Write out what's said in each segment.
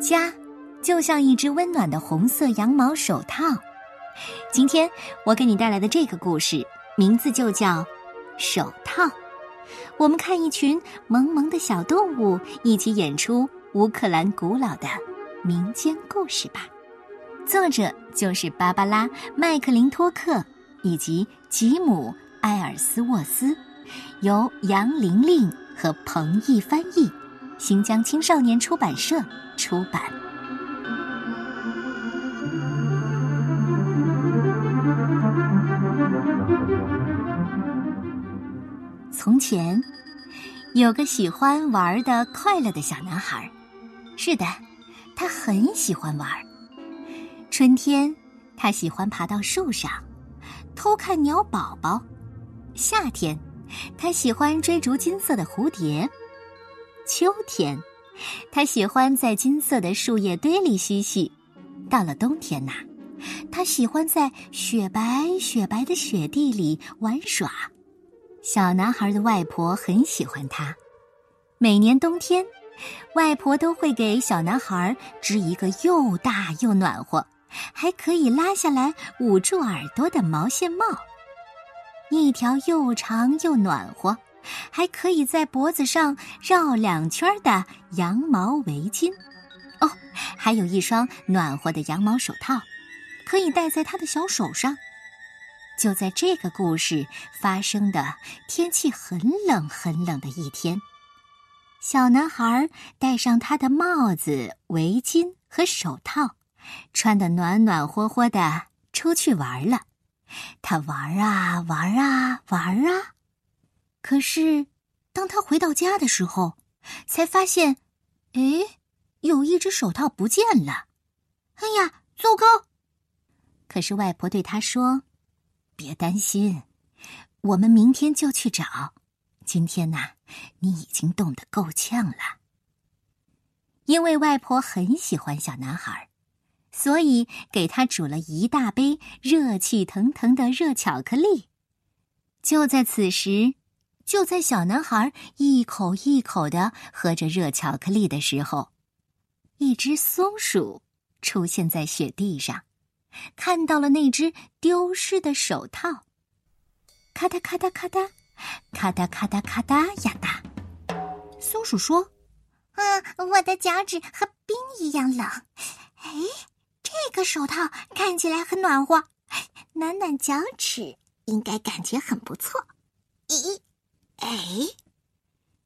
家，就像一只温暖的红色羊毛手套。今天我给你带来的这个故事，名字就叫《手套》。我们看一群萌萌的小动物一起演出乌克兰古老的民间故事吧。作者就是芭芭拉·麦克林托克以及吉姆·埃尔斯沃斯，由杨玲玲和彭毅翻译，新疆青少年出版社出版。从前，有个喜欢玩的快乐的小男孩。是的，他很喜欢玩。春天，他喜欢爬到树上，偷看鸟宝宝；夏天，他喜欢追逐金色的蝴蝶；秋天，他喜欢在金色的树叶堆里嬉戏；到了冬天呐，他喜欢在雪白雪白的雪地里玩耍。小男孩的外婆很喜欢他。每年冬天，外婆都会给小男孩织一个又大又暖和、还可以拉下来捂住耳朵的毛线帽，一条又长又暖和、还可以在脖子上绕两圈的羊毛围巾。哦，还有一双暖和的羊毛手套，可以戴在他的小手上。就在这个故事发生的天气很冷很冷的一天，小男孩戴上他的帽子、围巾和手套，穿得暖暖和和的出去玩了。他玩啊玩啊玩啊，可是当他回到家的时候，才发现，哎，有一只手套不见了。哎呀，糟糕！可是外婆对他说。别担心，我们明天就去找。今天呐，你已经冻得够呛了。因为外婆很喜欢小男孩，所以给他煮了一大杯热气腾腾的热巧克力。就在此时，就在小男孩一口一口的喝着热巧克力的时候，一只松鼠出现在雪地上。看到了那只丢失的手套，咔嗒咔嗒咔嗒，咔嗒咔嗒咔嗒呀哒。松鼠说：“嗯，我的脚趾和冰一样冷。哎，这个手套看起来很暖和，暖暖脚趾，应该感觉很不错。咦，哎，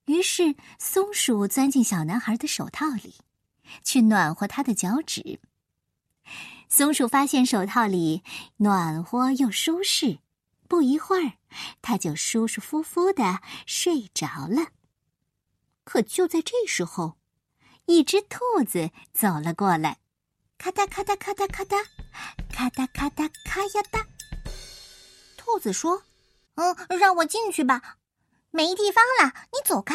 于是松鼠钻进小男孩的手套里，去暖和他的脚趾。”松鼠发现手套里暖和又舒适，不一会儿，它就舒舒服服的睡着了。可就在这时候，一只兔子走了过来，咔嗒咔嗒咔嗒咔嗒，咔嗒咔嗒咔呀哒。兔子说：“嗯，让我进去吧，没地方了，你走开。”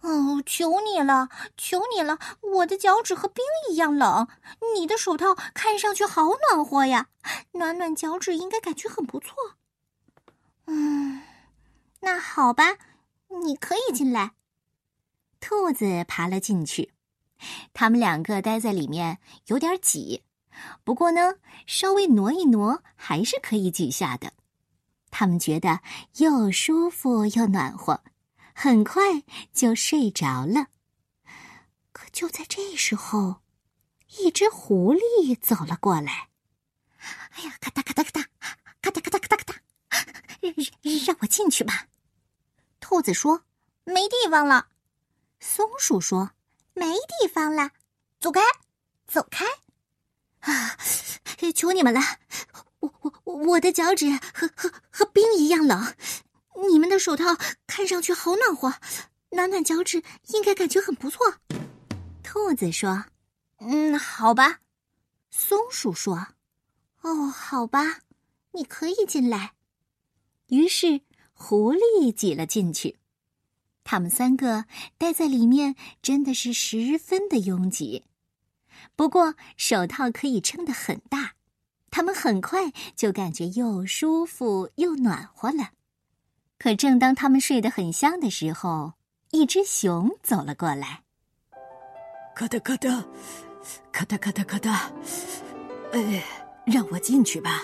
哦，求你了，求你了！我的脚趾和冰一样冷，你的手套看上去好暖和呀，暖暖脚趾应该感觉很不错。嗯，那好吧，你可以进来。兔子爬了进去，他们两个待在里面有点挤，不过呢，稍微挪一挪还是可以挤下的。他们觉得又舒服又暖和。很快就睡着了，可就在这时候，一只狐狸走了过来。哎呀，咔哒咔哒咔哒，咔哒咔哒咔哒咔嗒，让让我进去吧。兔子说：“没地方了。”松鼠说：“没地方了，走开，走开！啊，求你们了，我我我的脚趾和和和冰一样冷。”你们的手套看上去好暖和，暖暖脚趾应该感觉很不错。兔子说：“嗯，好吧。”松鼠说：“哦，好吧，你可以进来。”于是狐狸挤了进去。他们三个待在里面真的是十分的拥挤。不过手套可以撑得很大，他们很快就感觉又舒服又暖和了。可正当他们睡得很香的时候，一只熊走了过来。咔哒咔哒，咔哒咔哒咔哒，哎，让我进去吧。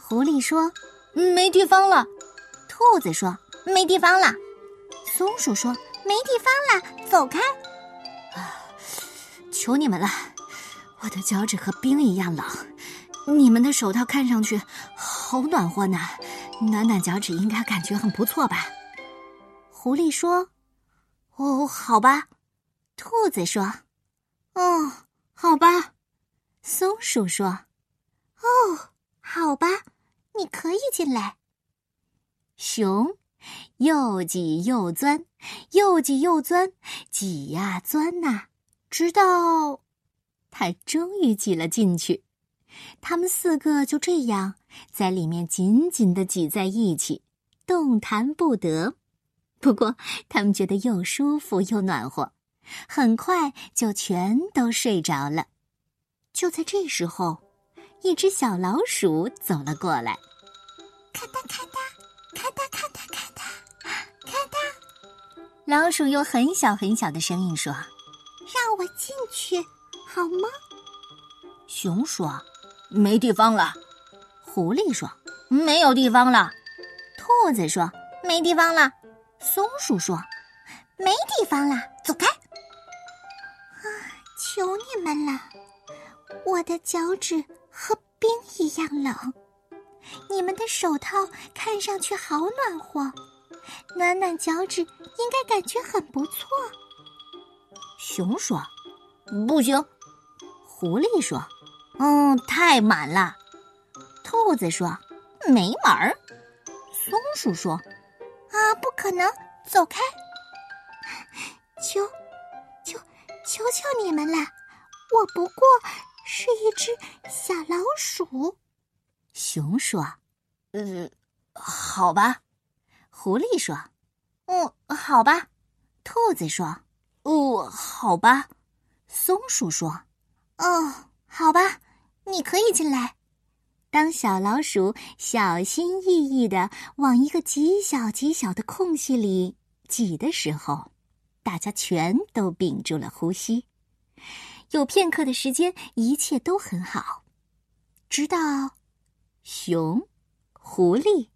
狐狸说：“没地方了。”兔子说：“没地方了。”松鼠说：“没地方了，走开。”啊，求你们了，我的脚趾和冰一样冷。你们的手套看上去好暖和呢，暖暖脚趾应该感觉很不错吧？狐狸说：“哦，好吧。”兔子说：“哦，好吧。”松鼠说：“哦，好吧，你可以进来。”熊又挤又钻，又挤又钻，挤呀钻呐，直到它终于挤了进去。他们四个就这样在里面紧紧的挤在一起，动弹不得。不过他们觉得又舒服又暖和，很快就全都睡着了。就在这时候，一只小老鼠走了过来，咔哒咔哒，咔哒咔，老鼠用很小很小的声音说：“让我进去好吗？”熊说。没地方了，狐狸说：“没有地方了。”兔子说：“没地方了。”松鼠说：“没地方了，走开！”啊，求你们了，我的脚趾和冰一样冷，你们的手套看上去好暖和，暖暖脚趾应该感觉很不错。熊说：“不行。”狐狸说。嗯，太满了。兔子说：“没门儿。”松鼠说：“啊，不可能，走开！求求求求你们了，我不过是一只小老鼠。”熊说：“呃，好吧。”狐狸说：“嗯，好吧。”兔子说：“哦，好吧。”松鼠说：“哦，好吧。”你可以进来。当小老鼠小心翼翼的往一个极小极小的空隙里挤的时候，大家全都屏住了呼吸。有片刻的时间，一切都很好，直到熊、狐狸、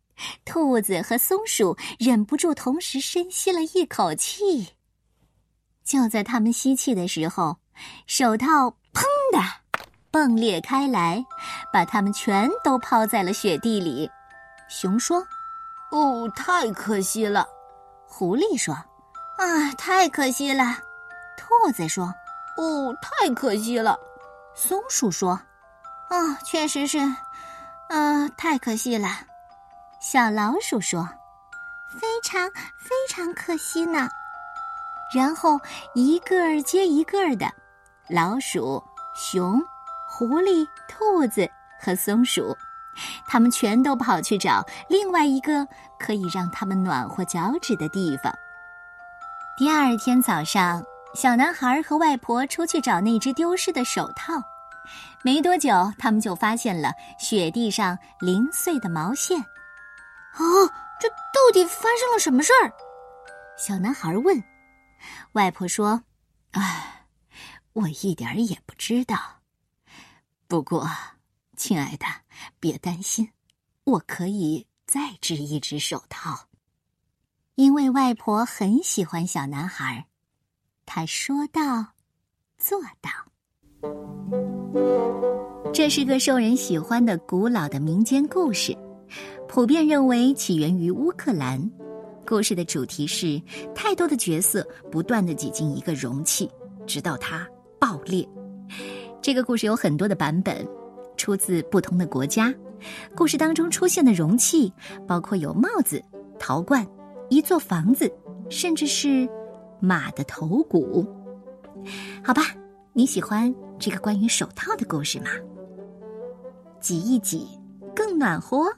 兔子和松鼠忍不住同时深吸了一口气。就在他们吸气的时候，手套“砰”的。迸裂开来，把它们全都抛在了雪地里。熊说：“哦，太可惜了。”狐狸说：“啊，太可惜了。”兔子说：“哦，太可惜了。”松鼠说：“啊，确实是，啊，太可惜了。”小老鼠说：“非常非常可惜呢。”然后一个接一个的，老鼠、熊。狐狸、兔子和松鼠，他们全都跑去找另外一个可以让他们暖和脚趾的地方。第二天早上，小男孩和外婆出去找那只丢失的手套。没多久，他们就发现了雪地上零碎的毛线。哦，这到底发生了什么事儿？小男孩问。外婆说：“唉，我一点儿也不知道。”不过，亲爱的，别担心，我可以再织一只手套。因为外婆很喜欢小男孩，她说到做到。这是个受人喜欢的古老的民间故事，普遍认为起源于乌克兰。故事的主题是太多的角色不断的挤进一个容器，直到它爆裂。这个故事有很多的版本，出自不同的国家。故事当中出现的容器包括有帽子、陶罐、一座房子，甚至是马的头骨。好吧，你喜欢这个关于手套的故事吗？挤一挤，更暖和。